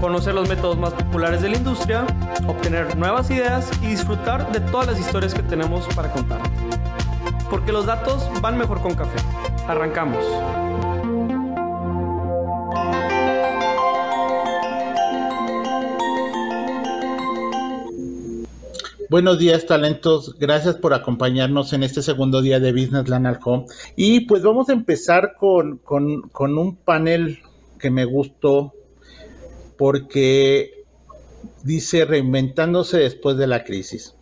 conocer los métodos más populares de la industria, obtener nuevas ideas y disfrutar de todas las historias que tenemos para contar. Porque los datos van mejor con café. Arrancamos. Buenos días, talentos. Gracias por acompañarnos en este segundo día de Business Land at Home. Y pues vamos a empezar con, con, con un panel que me gustó porque dice reinventándose después de la crisis.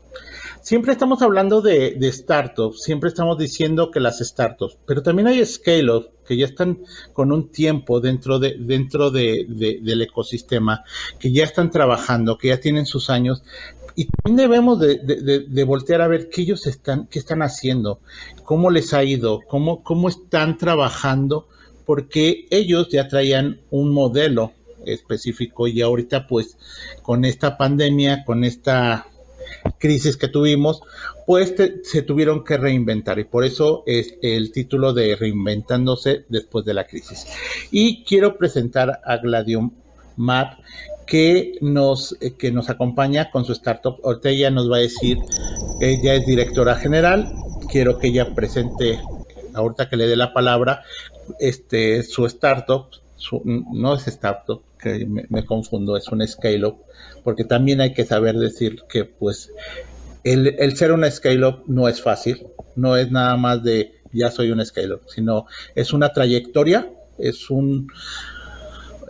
Siempre estamos hablando de, startups, siempre estamos diciendo que las startups, pero también hay scale-ups que ya están con un tiempo dentro, de, dentro de, del ecosistema, que ya están trabajando, que ya tienen sus años, y también debemos de, voltear a ver qué ellos están, qué están haciendo, cómo les ha ido, cómo, cómo están trabajando, porque ellos ya traían un modelo específico y ahorita pues con esta pandemia, con esta crisis que tuvimos, pues se tuvieron que reinventar y por eso es el título de Reinventándose después de la crisis. Y quiero presentar a Gladio Mar que nos, que nos acompaña con su startup. Ahorita ella nos va a decir, ella es directora general, quiero que ella presente, ahorita que le dé la palabra, este, su startup, no es startup, que me, confundo, es un scale-up, porque también hay que saber decir que pues el, ser una scale-up no es fácil, no es nada más de ya soy un scale-up, sino es una trayectoria, es un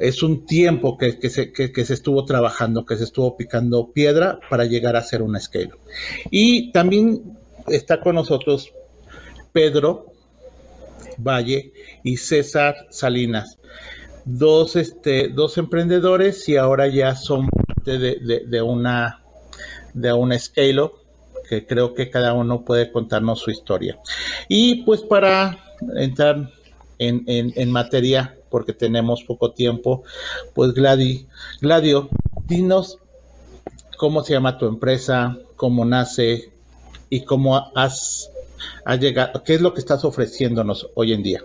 es un tiempo que, que, se, que, se estuvo trabajando, que se estuvo picando piedra para llegar a ser un scale. Y también está con nosotros Pedro Valle y César Salinas dos, este, dos emprendedores y ahora ya son parte de, de, una de una scale up que creo que cada uno puede contarnos su historia. Y pues para entrar en, en, materia, porque tenemos poco tiempo, pues Gladi, Gladio, dinos cómo se llama tu empresa, cómo nace y cómo has, has llegado, qué es lo que estás ofreciéndonos hoy en día.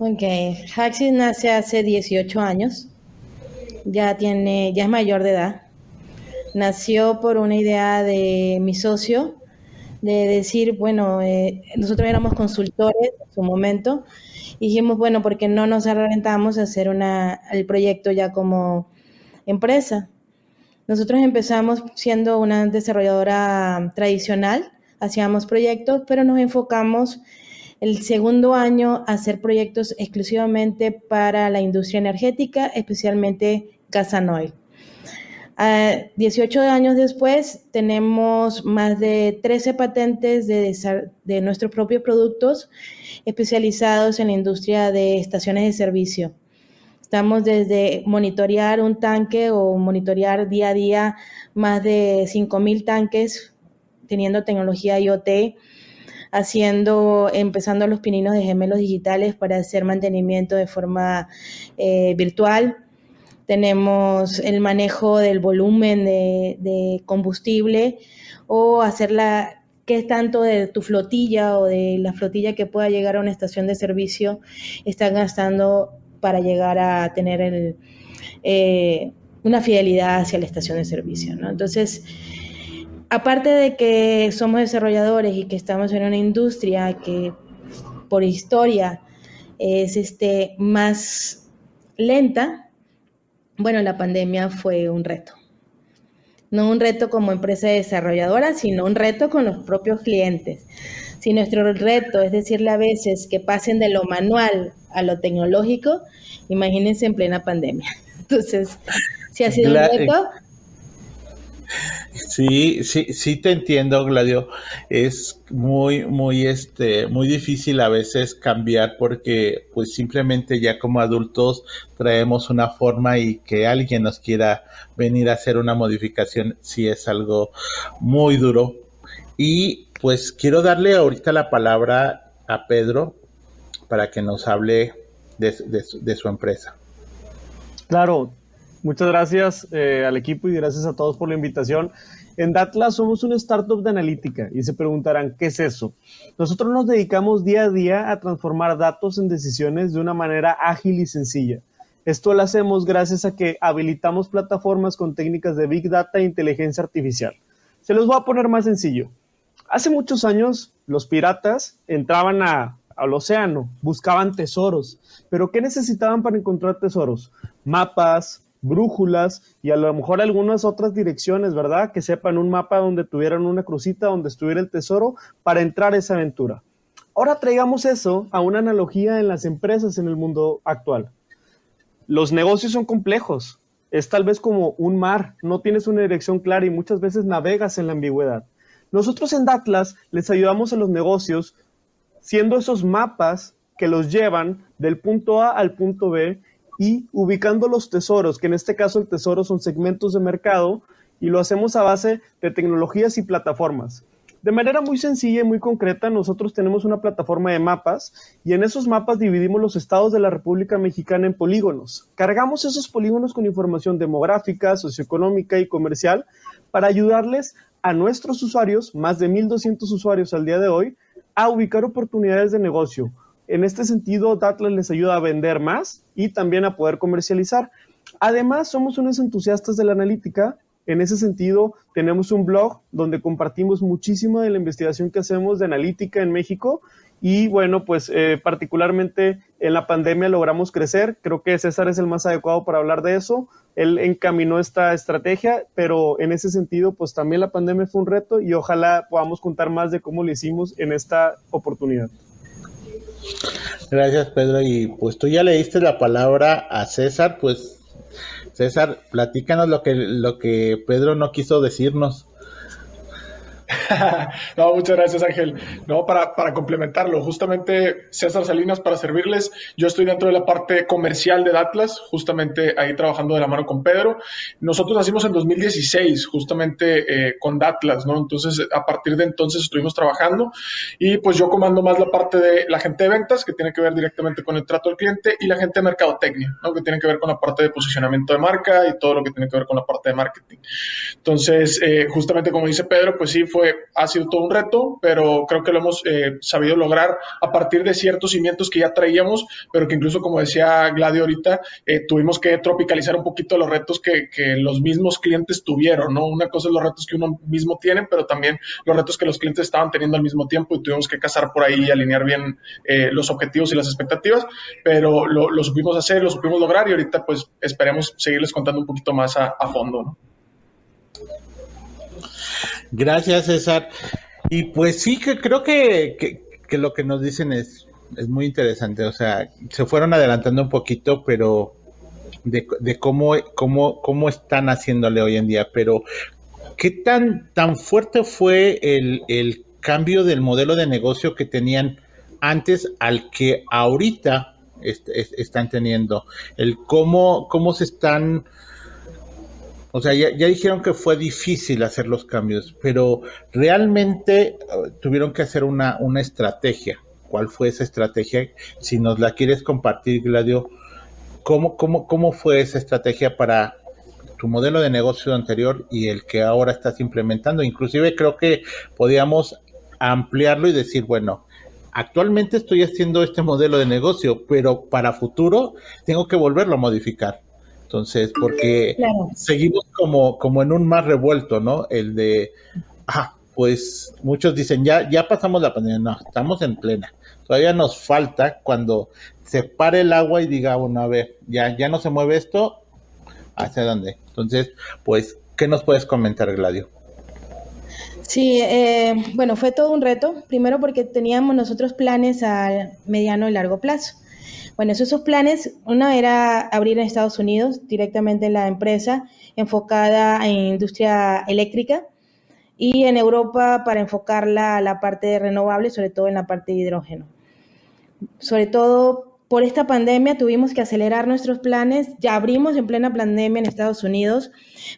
Ok, Haxis nace hace 18 años, ya tiene, ya es mayor de edad. Nació por una idea de mi socio de decir, bueno, eh, nosotros éramos consultores en su momento, y dijimos, bueno, porque no nos arrendamos a hacer una, el proyecto ya como empresa. Nosotros empezamos siendo una desarrolladora tradicional, hacíamos proyectos, pero nos enfocamos el segundo año, hacer proyectos exclusivamente para la industria energética, especialmente Casanoil. 18 años después, tenemos más de 13 patentes de, de nuestros propios productos especializados en la industria de estaciones de servicio. Estamos desde monitorear un tanque o monitorear día a día más de 5.000 tanques teniendo tecnología IoT, haciendo, empezando los pininos de gemelos digitales para hacer mantenimiento de forma eh, virtual. Tenemos el manejo del volumen de, combustible o hacer la, qué tanto de tu flotilla o de la flotilla que pueda llegar a una estación de servicio están gastando para llegar a tener eh, una fidelidad hacia la estación de servicio. ¿no? Entonces, aparte de que somos desarrolladores y que estamos en una industria que por historia es este más lenta, bueno, la pandemia fue un reto. No un reto como empresa desarrolladora, sino un reto con los propios clientes. Si nuestro reto es decirle a veces que pasen de lo manual a lo tecnológico, imagínense en plena pandemia. Entonces, si ha sido un reto, Sí, sí, sí te entiendo, Gladio. Es muy, muy, este, muy difícil a veces cambiar porque, pues, simplemente ya como adultos traemos una forma y que alguien nos quiera venir a hacer una modificación, sí es algo muy duro. Y, pues, quiero darle ahorita la palabra a Pedro para que nos hable de, de su empresa. Claro, Muchas gracias eh, al equipo y gracias a todos por la invitación. En Datla somos una startup de analítica y se preguntarán, ¿qué es eso? Nosotros nos dedicamos día a día a transformar datos en decisiones de una manera ágil y sencilla. Esto lo hacemos gracias a que habilitamos plataformas con técnicas de Big Data e inteligencia artificial. Se los voy a poner más sencillo. Hace muchos años, los piratas entraban al océano, buscaban tesoros. ¿Pero qué necesitaban para encontrar tesoros? Mapas, brújulas y a lo mejor algunas otras direcciones, ¿verdad? Que sepan un mapa donde tuvieran una crucita, donde estuviera el tesoro para entrar a esa aventura. Ahora traigamos eso a una analogía en las empresas en el mundo actual. Los negocios son complejos. Es tal vez como un mar, no tienes una dirección clara y muchas veces navegas en la ambigüedad. Nosotros en Datlas les ayudamos a los negocios siendo esos mapas que los llevan del punto A al punto B y ubicando los tesoros, que en este caso el tesoro son segmentos de mercado, y lo hacemos a base de tecnologías y plataformas. De manera muy sencilla y muy concreta, nosotros tenemos una plataforma de mapas y en esos mapas dividimos los estados de la República Mexicana en polígonos. Cargamos esos polígonos con información demográfica, socioeconómica y comercial para ayudarles a nuestros usuarios, más de 1.200 usuarios al día de hoy, a ubicar oportunidades de negocio, en este sentido, Datlas les ayuda a vender más y también a poder comercializar. Además, somos unos entusiastas de la analítica. En ese sentido, tenemos un blog donde compartimos muchísimo de la investigación que hacemos de analítica en México y bueno, pues eh, particularmente en la pandemia logramos crecer. Creo que César es el más adecuado para hablar de eso. Él encaminó esta estrategia, pero en ese sentido, pues también la pandemia fue un reto y ojalá podamos contar más de cómo lo hicimos en esta oportunidad. Gracias, Pedro. Y pues tú ya le diste la palabra a César, pues César, platícanos lo que, lo que Pedro no quiso decirnos. no, muchas gracias, Ángel. No, para, para complementarlo, justamente César Salinas, para servirles, yo estoy dentro de la parte comercial de Atlas, justamente ahí trabajando de la mano con Pedro. Nosotros nacimos en 2016, justamente eh, con Datlas, ¿no? Entonces, a partir de entonces estuvimos trabajando y pues yo comando más la parte de la gente de ventas, que tiene que ver directamente con el trato del cliente, y la gente de mercadotecnia, ¿no? Que tiene que ver con la parte de posicionamiento de marca y todo lo que tiene que ver con la parte de marketing. Entonces, eh, justamente como dice Pedro, pues sí, fue ha sido todo un reto, pero creo que lo hemos eh, sabido lograr a partir de ciertos cimientos que ya traíamos, pero que incluso, como decía Gladio ahorita, eh, tuvimos que tropicalizar un poquito los retos que, los mismos clientes tuvieron, ¿no? Una cosa es los retos que uno mismo tiene, pero también los retos que los clientes estaban teniendo al mismo tiempo y tuvimos que casar por ahí y alinear bien eh, los objetivos y las expectativas, pero lo, supimos hacer, lo supimos lograr y ahorita pues esperemos seguirles contando un poquito más a, a fondo, ¿no? Gracias, César. Y pues sí, que creo que, que, lo que nos dicen es, es muy interesante. O sea, se fueron adelantando un poquito, pero de, de cómo, cómo, cómo están haciéndole hoy en día. Pero, ¿qué tan, tan fuerte fue el, el cambio del modelo de negocio que tenían antes al que ahorita están teniendo? El cómo, cómo se están o sea, ya, dijeron que fue difícil hacer los cambios, pero realmente uh, tuvieron que hacer una, una estrategia. ¿Cuál fue esa estrategia? Si nos la quieres compartir, Gladio, ¿cómo, cómo, cómo fue esa estrategia para tu modelo de negocio anterior y el que ahora estás implementando? Inclusive creo que podíamos ampliarlo y decir, bueno, actualmente estoy haciendo este modelo de negocio, pero para futuro tengo que volverlo a modificar. Entonces, porque seguimos como, como en un mar revuelto, ¿no? El de, ah, pues muchos dicen, ya, ya pasamos la pandemia. No, estamos en plena. Todavía nos falta cuando se pare el agua y diga, bueno, a ver, ya, ya no se mueve esto, ¿hacia dónde? Entonces, pues, ¿qué nos puedes comentar, Gladio? Sí, eh, bueno, fue todo un reto. Primero porque teníamos nosotros planes a mediano y largo plazo. Bueno, esos planes, uno era abrir en Estados Unidos directamente en la empresa, enfocada en industria eléctrica y en Europa para enfocarla a la parte de renovable, sobre todo en la parte de hidrógeno. Sobre todo por esta pandemia tuvimos que acelerar nuestros planes, ya abrimos en plena pandemia en Estados Unidos,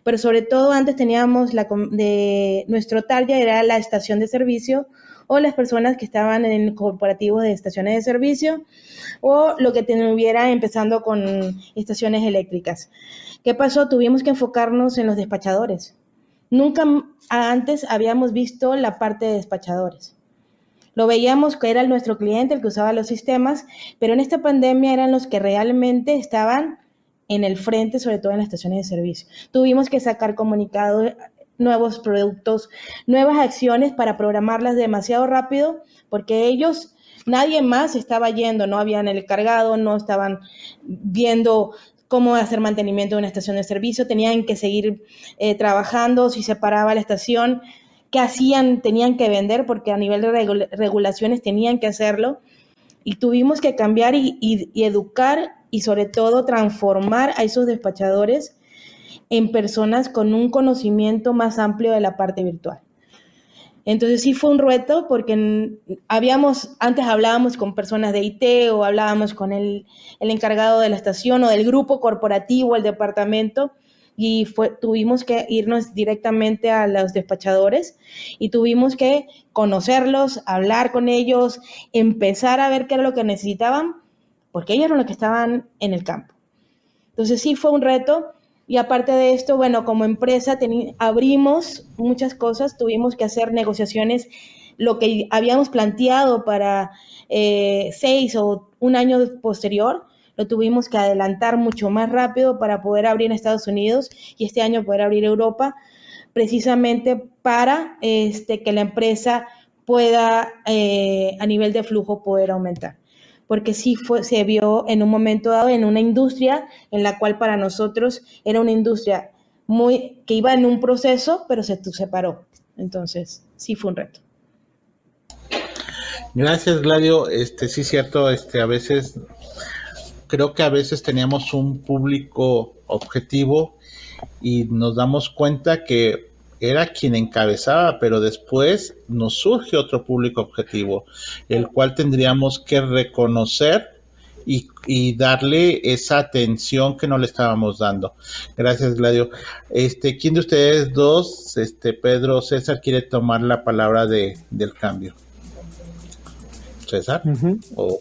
pero sobre todo antes teníamos la, de, nuestro target era la estación de servicio o las personas que estaban en corporativos de estaciones de servicio o lo que tuviera empezando con estaciones eléctricas. ¿Qué pasó? Tuvimos que enfocarnos en los despachadores. Nunca antes habíamos visto la parte de despachadores. Lo veíamos que era nuestro cliente el que usaba los sistemas, pero en esta pandemia eran los que realmente estaban en el frente, sobre todo en las estaciones de servicio. Tuvimos que sacar comunicados, nuevos productos, nuevas acciones para programarlas demasiado rápido, porque ellos, nadie más estaba yendo, no habían el cargado, no estaban viendo cómo hacer mantenimiento de una estación de servicio, tenían que seguir eh, trabajando, si se paraba la estación, qué hacían, tenían que vender porque a nivel de regulaciones tenían que hacerlo. Y tuvimos que cambiar y, educar y sobre todo transformar a esos despachadores en personas con un conocimiento más amplio de la parte virtual. Entonces sí fue un reto porque habíamos, antes hablábamos con personas de IT o hablábamos con el, encargado de la estación o del grupo corporativo, el departamento, y tuvimos que irnos directamente a los despachadores y tuvimos que conocerlos, hablar con ellos, empezar a ver qué era lo que necesitaban, porque ellos eran los que estaban en el campo. Entonces sí fue un reto y aparte de esto, bueno, como empresa abrimos muchas cosas, tuvimos que hacer negociaciones, lo que habíamos planteado para eh, seis o un año posterior, lo tuvimos que adelantar mucho más rápido para poder abrir Estados Unidos y este año poder abrir Europa, precisamente para este, que la empresa pueda eh, a nivel de flujo poder aumentar. Porque sí fue, se vio en un momento dado en una industria en la cual para nosotros era una industria muy que iba en un proceso, pero se separó. Entonces, sí fue un reto. Gracias, Gladio. Este, sí, cierto, este, a veces creo que a veces teníamos un público objetivo y nos damos cuenta que era quien encabezaba, pero después nos surge otro público objetivo, el cual tendríamos que reconocer y, darle esa atención que no le estábamos dando. Gracias, Gladio. Este, ¿quién de ustedes dos, este, Pedro, César, quiere tomar la palabra de, del cambio? César o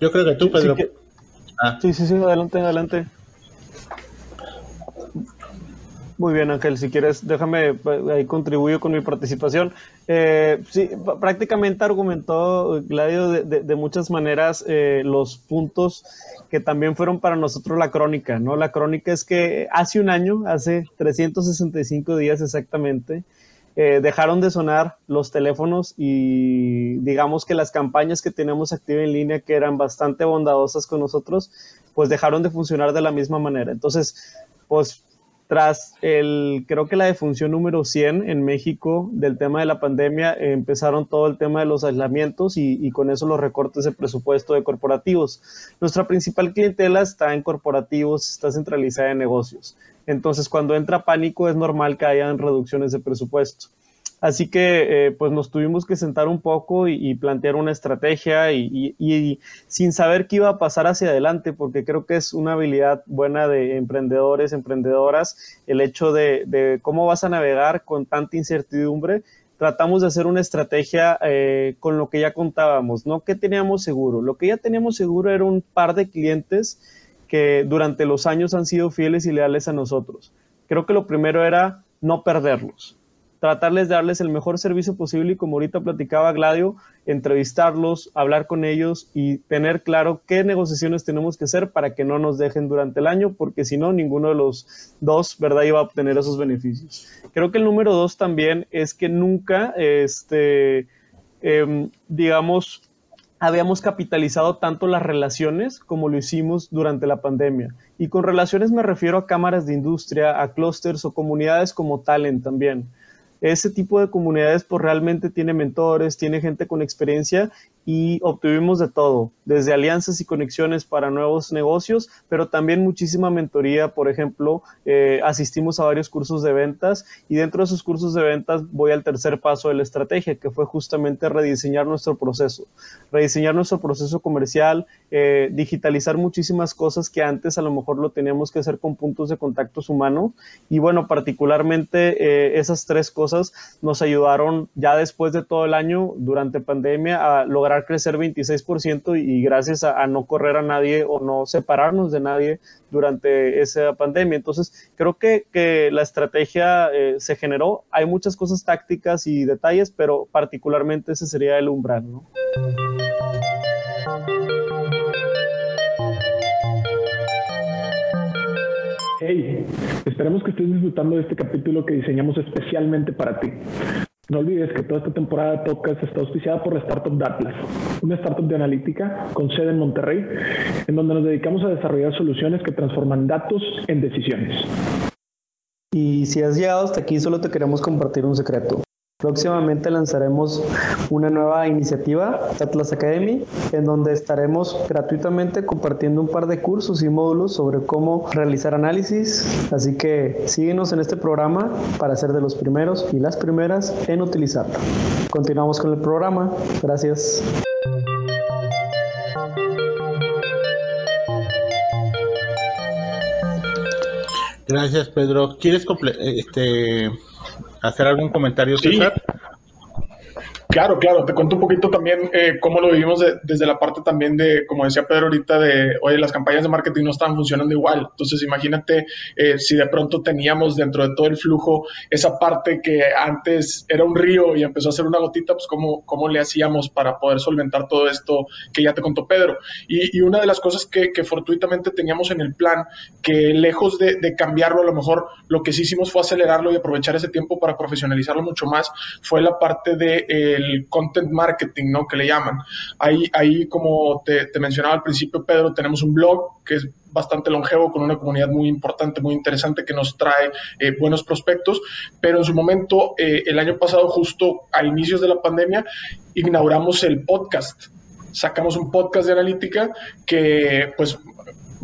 Yo creo que tú, Pedro. Ah. Sí, sí, sí, adelante, adelante. Muy bien, Ángel, si quieres, déjame, ahí contribuyo con mi participación. Eh, sí, prácticamente argumentó Gladio de, muchas maneras eh, los puntos que también fueron para nosotros la crónica, ¿no? La crónica es que hace un año, hace 365 días exactamente, eh, dejaron de sonar los teléfonos y digamos que las campañas que teníamos activas en línea, que eran bastante bondadosas con nosotros, pues dejaron de funcionar de la misma manera. Entonces, pues tras el, creo que la defunción número 100 en México del tema de la pandemia, empezaron todo el tema de los aislamientos y, y, con eso los recortes de presupuesto de corporativos. Nuestra principal clientela está en corporativos, está centralizada en negocios. Entonces, cuando entra pánico, es normal que hayan reducciones de presupuesto. Así que eh, pues nos tuvimos que sentar un poco y, plantear una estrategia y, sin saber qué iba a pasar hacia adelante, porque creo que es una habilidad buena de emprendedores, emprendedoras, el hecho de, cómo vas a navegar con tanta incertidumbre. Tratamos de hacer una estrategia eh, con lo que ya contábamos, no que teníamos seguro. Lo que ya teníamos seguro era un par de clientes que durante los años han sido fieles y leales a nosotros. Creo que lo primero era no perderlos tratarles de darles el mejor servicio posible y como ahorita platicaba Gladio, entrevistarlos, hablar con ellos y tener claro qué negociaciones tenemos que hacer para que no nos dejen durante el año, porque si no, ninguno de los dos, ¿verdad?, iba a obtener esos beneficios. Creo que el número dos también es que nunca, este, em, digamos, habíamos capitalizado tanto las relaciones como lo hicimos durante la pandemia. Y con relaciones me refiero a cámaras de industria, a clústeres o comunidades como Talent también ese tipo de comunidades pues realmente tiene mentores, tiene gente con experiencia y obtuvimos de todo, desde alianzas y conexiones para nuevos negocios, pero también muchísima mentoría. Por ejemplo, eh, asistimos a varios cursos de ventas y dentro de esos cursos de ventas voy al tercer paso de la estrategia, que fue justamente rediseñar nuestro proceso, rediseñar nuestro proceso comercial, eh, digitalizar muchísimas cosas que antes a lo mejor lo teníamos que hacer con puntos de contactos humanos. Y bueno, particularmente eh, esas tres cosas nos ayudaron ya después de todo el año, durante pandemia, a lograr crecer 26% y gracias a, no correr a nadie o no separarnos de nadie durante esa pandemia. Entonces, creo que, que la estrategia eh, se generó. Hay muchas cosas tácticas y detalles, pero particularmente ese sería el umbral. ¿no? Hey, esperemos que estés disfrutando de este capítulo que diseñamos especialmente para ti. No olvides que toda esta temporada de podcast está auspiciada por la Startup Datlas, una startup de analítica con sede en Monterrey, en donde nos dedicamos a desarrollar soluciones que transforman datos en decisiones. Y si has llegado hasta aquí, solo te queremos compartir un secreto. Próximamente lanzaremos una nueva iniciativa, Atlas Academy, en donde estaremos gratuitamente compartiendo un par de cursos y módulos sobre cómo realizar análisis. Así que síguenos en este programa para ser de los primeros y las primeras en utilizarlo. Continuamos con el programa. Gracias. Gracias, Pedro. ¿Quieres este, hacer algún comentario, César? Claro, claro, te cuento un poquito también eh, cómo lo vivimos desde la parte también de, como decía Pedro ahorita, de, oye, las campañas de marketing no están funcionando igual. Entonces, imagínate eh, si de pronto teníamos dentro de todo el flujo esa parte que antes era un río y empezó a ser una gotita, pues cómo, cómo le hacíamos para poder solventar todo esto que ya te contó Pedro. Y, una de las cosas que, fortuitamente teníamos en el plan, que lejos de, cambiarlo, a lo mejor lo que sí hicimos fue acelerarlo y aprovechar ese tiempo para profesionalizarlo mucho más, fue la parte de... Eh, el content marketing, ¿no? Que le llaman. Ahí, ahí como te, mencionaba al principio, Pedro, tenemos un blog que es bastante longevo, con una comunidad muy importante, muy interesante, que nos trae eh, buenos prospectos, pero en su momento, eh, el año pasado, justo a inicios de la pandemia, inauguramos el podcast sacamos un podcast de analítica que pues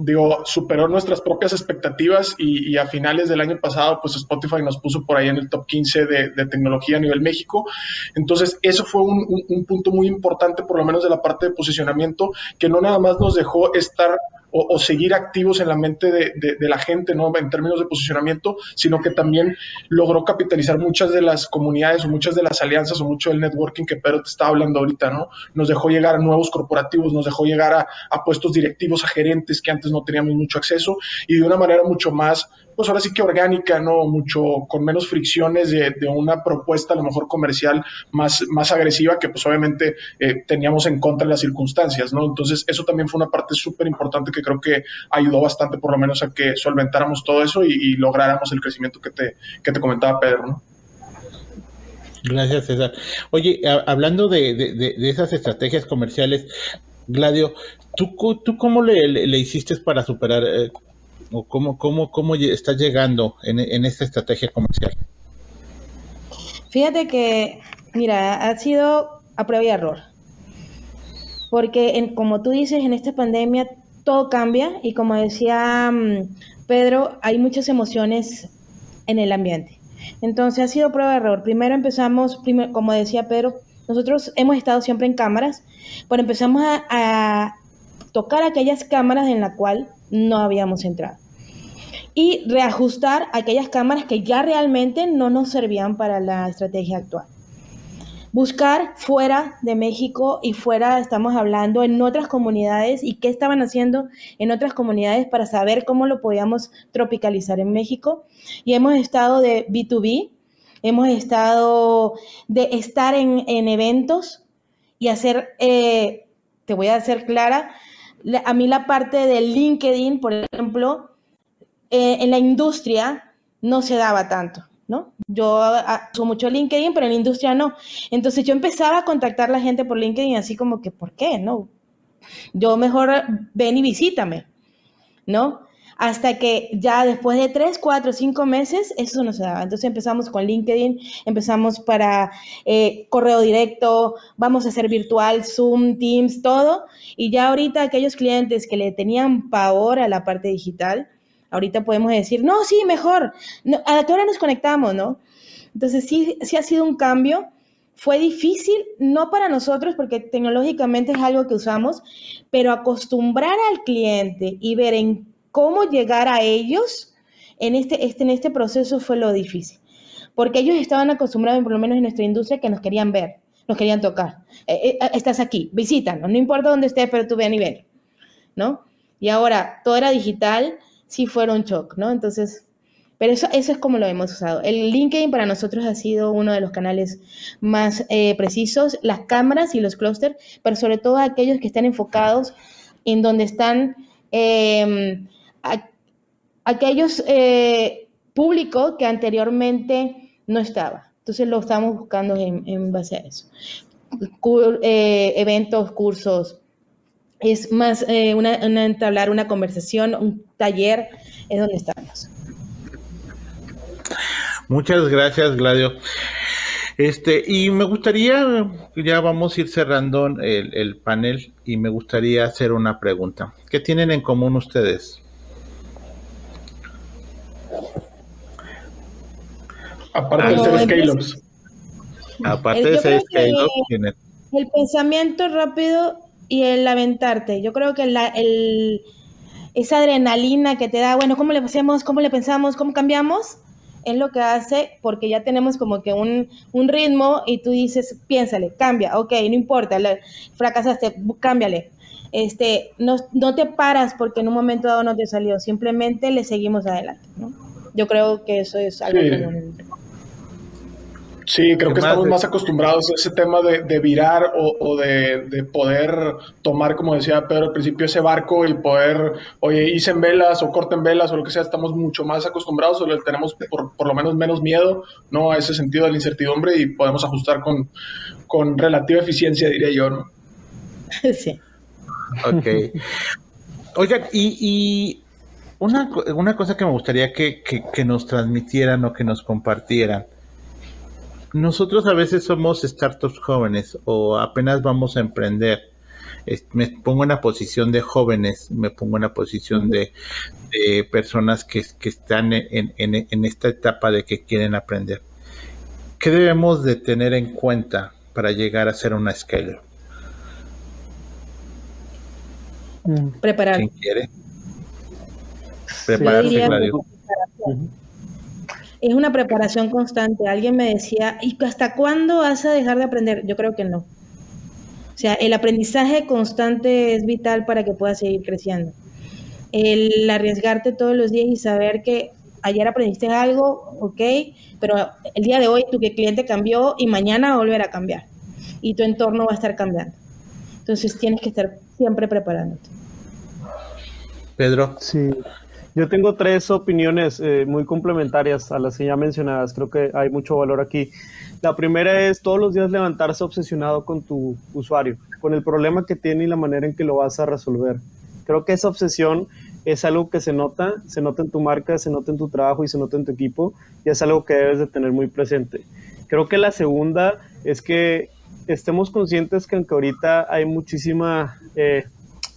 digo, superó nuestras propias expectativas y, a finales del año pasado, pues Spotify nos puso por ahí en el top 15 de, tecnología a nivel México. Entonces, eso fue un, un, punto muy importante, por lo menos de la parte de posicionamiento, que no nada más nos dejó estar o, seguir activos en la mente de, la gente, ¿no? En términos de posicionamiento, sino que también logró capitalizar muchas de las comunidades o muchas de las alianzas o mucho del networking que Pedro te estaba hablando ahorita, ¿no? Nos dejó llegar a nuevos corporativos, nos dejó llegar a, a puestos directivos, a gerentes que antes no teníamos mucho acceso y de una manera mucho más pues ahora sí que orgánica, ¿no? Mucho con menos fricciones de, una propuesta a lo mejor comercial más, más agresiva que pues obviamente eh, teníamos en contra de las circunstancias, ¿no? Entonces eso también fue una parte súper importante que creo que ayudó bastante por lo menos a que solventáramos todo eso y, lográramos el crecimiento que te, que te comentaba Pedro, ¿no? Gracias, César. Oye, hablando de, esas estrategias comerciales, Gladio, ¿tú, tú cómo le, le, hiciste para superar eh, o cómo, cómo, cómo estás llegando en, esta estrategia comercial? Fíjate que, mira, ha sido a prueba y error. Porque, en, como tú dices, en esta pandemia todo cambia y como decía mm, Pedro, hay muchas emociones en el ambiente. Entonces ha sido prueba de error. Primero empezamos, como decía Pedro, nosotros hemos estado siempre en cámaras, pero empezamos a, tocar aquellas cámaras en las cuales no habíamos entrado y reajustar aquellas cámaras que ya realmente no nos servían para la estrategia actual. Buscar fuera de México y fuera, estamos hablando en otras comunidades y qué estaban haciendo en otras comunidades para saber cómo lo podíamos tropicalizar en México. Y hemos estado de B2B, hemos estado de estar en, eventos y hacer, eh, te voy a hacer clara, a mí la parte de LinkedIn, por ejemplo, eh, en la industria no se daba tanto. ¿No? Yo ah, uso mucho LinkedIn, pero en la industria no. Entonces yo empezaba a contactar a la gente por LinkedIn así como que, ¿por qué? No. Yo mejor ven y visítame, ¿no? Hasta que ya después de tres, cuatro, cinco meses, eso no se daba. Entonces empezamos con LinkedIn, empezamos para eh, correo directo, vamos a hacer virtual, Zoom, Teams, todo. Y ya ahorita aquellos clientes que le tenían pavor a la parte digital, Ahorita podemos decir, no, sí, mejor. ¿A qué hora nos conectamos, no? Entonces, sí, sí ha sido un cambio. Fue difícil, no para nosotros, porque tecnológicamente es algo que usamos, pero acostumbrar al cliente y ver en cómo llegar a ellos en este, este, en este proceso fue lo difícil. Porque ellos estaban acostumbrados, por lo menos en nuestra industria, que nos querían ver, nos querían tocar. Eh, eh, estás aquí, visítanos, no importa dónde estés, pero tú ven y ven, ¿no? Y ahora todo era digital, sí fueron shock, ¿no? Entonces, pero eso, eso es como lo hemos usado. El LinkedIn para nosotros ha sido uno de los canales más eh, precisos, las cámaras y los clústeres, pero sobre todo aquellos que están enfocados en donde están em, aquellos eh, públicos que anteriormente no estaba. Entonces lo estamos buscando en, base a eso. Eh, eventos, cursos, es más eh, una, entablar una conversación, un taller, es donde estamos. Muchas gracias, Gladio. Este, y me gustaría, ya vamos a ir cerrando el, el, panel, y me gustaría hacer una pregunta. ¿Qué tienen en común ustedes? Aparte de ser scale Aparte de ser scale El pensamiento rápido y el aventarte. Yo creo que la, el, esa adrenalina que te da, bueno, ¿cómo le hacemos? ¿Cómo le pensamos? ¿Cómo cambiamos? Es lo que hace porque ya tenemos como que un, un ritmo y tú dices, piénsale, cambia, ok, no importa, fracasaste, cámbiale. Este, no, no te paras porque en un momento dado no te salió, simplemente le seguimos adelante. ¿no? Yo creo que eso es algo sí. Sí, creo que estamos más acostumbrados a ese tema de, virar o, de, poder tomar, como decía Pedro al principio, ese barco y poder, oye, hice en velas o corten velas o lo que sea, estamos mucho más acostumbrados o le tenemos por, por, lo menos menos miedo ¿no? a ese sentido de la incertidumbre y podemos ajustar con, con relativa eficiencia, diría yo. ¿no? Sí. Ok. Oigan, y, y una, una, cosa que me gustaría que, que, que nos transmitieran o que nos compartieran nosotros a veces somos startups jóvenes o apenas vamos a emprender. Me pongo en la posición de jóvenes, me pongo en la posición de, personas que, están en, esta etapa de que quieren aprender. ¿Qué debemos de tener en cuenta para llegar a ser una scaler? Preparar. ¿Quién quiere? Prepararse, es una preparación constante. Alguien me decía, ¿y hasta cuándo vas a dejar de aprender? Yo creo que no. O sea, el aprendizaje constante es vital para que puedas seguir creciendo. El arriesgarte todos los días y saber que ayer aprendiste algo, ok, pero el día de hoy tu cliente cambió y mañana va a volver a cambiar. Y tu entorno va a estar cambiando. Entonces tienes que estar siempre preparándote. Pedro. Sí, yo tengo tres opiniones eh, muy complementarias a las que ya mencionadas. Creo que hay mucho valor aquí. La primera es todos los días levantarse obsesionado con tu usuario, con el problema que tiene y la manera en que lo vas a resolver. Creo que esa obsesión es algo que se nota, se nota en tu marca, se nota en tu trabajo y se nota en tu equipo y es algo que debes de tener muy presente. Creo que la segunda es que estemos conscientes que aunque ahorita hay muchísima eh,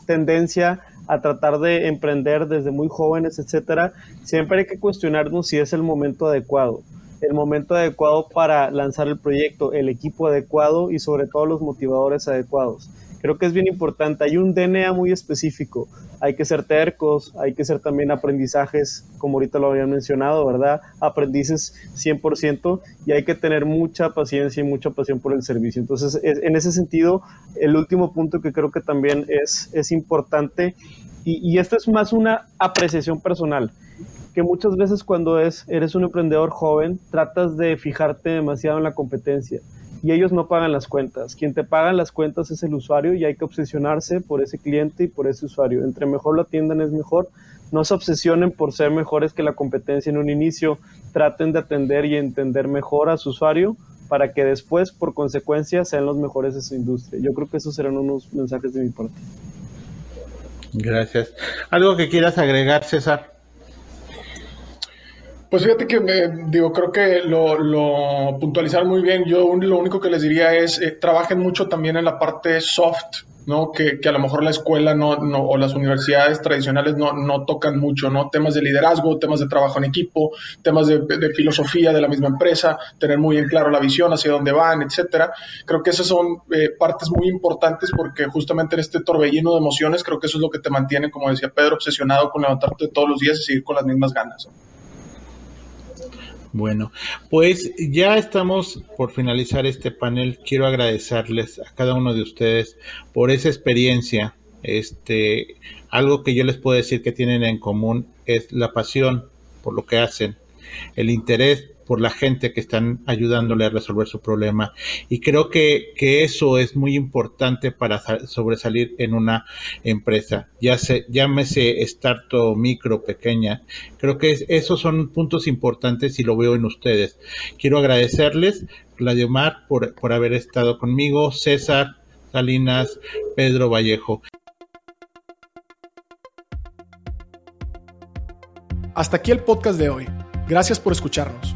tendencia a tratar de emprender desde muy jóvenes, etcétera, siempre hay que cuestionarnos si es el momento adecuado. el momento adecuado para lanzar el proyecto, el equipo adecuado y sobre todo los motivadores adecuados. Creo que es bien importante. Hay un DNA muy específico. Hay que ser tercos, hay que ser también aprendizajes, como ahorita lo habían mencionado, ¿verdad? Aprendices 100% y hay que tener mucha paciencia y mucha pasión por el servicio. Entonces, en ese sentido, el último punto que creo que también es, es importante, y, y esto es más una apreciación personal que muchas veces cuando es, eres un emprendedor joven, tratas de fijarte demasiado en la competencia y ellos no pagan las cuentas. Quien te paga las cuentas es el usuario y hay que obsesionarse por ese cliente y por ese usuario. Entre mejor lo atiendan es mejor. No se obsesionen por ser mejores que la competencia en un inicio. Traten de atender y entender mejor a su usuario para que después, por consecuencia, sean los mejores de su industria. Yo creo que esos serán unos mensajes de mi parte. Gracias. ¿Algo que quieras agregar, César? Pues fíjate que me, digo, creo que lo, lo, puntualizaron muy bien. Yo lo único que les diría es eh, trabajen mucho también en la parte soft, ¿no? Que, a lo mejor la escuela no, no, o las universidades tradicionales no, no, tocan mucho, ¿no? Temas de liderazgo, temas de trabajo en equipo, temas de, de, filosofía de la misma empresa, tener muy en claro la visión hacia dónde van, etcétera. Creo que esas son eh, partes muy importantes porque justamente en este torbellino de emociones creo que eso es lo que te mantiene, como decía Pedro, obsesionado con levantarte todos los días y seguir con las mismas ganas. ¿no? Bueno, pues ya estamos por finalizar este panel. Quiero agradecerles a cada uno de ustedes por esa experiencia. Este, algo que yo les puedo decir que tienen en común es la pasión por lo que hacen, el interés por la gente que están ayudándole a resolver su problema. Y creo que, que eso es muy importante para sobresalir en una empresa, ya se, llámese startup, micro, pequeña. Creo que es, esos son puntos importantes y lo veo en ustedes. Quiero agradecerles, Mar por, por haber estado conmigo, César, Salinas, Pedro Vallejo. Hasta aquí el podcast de hoy. Gracias por escucharnos.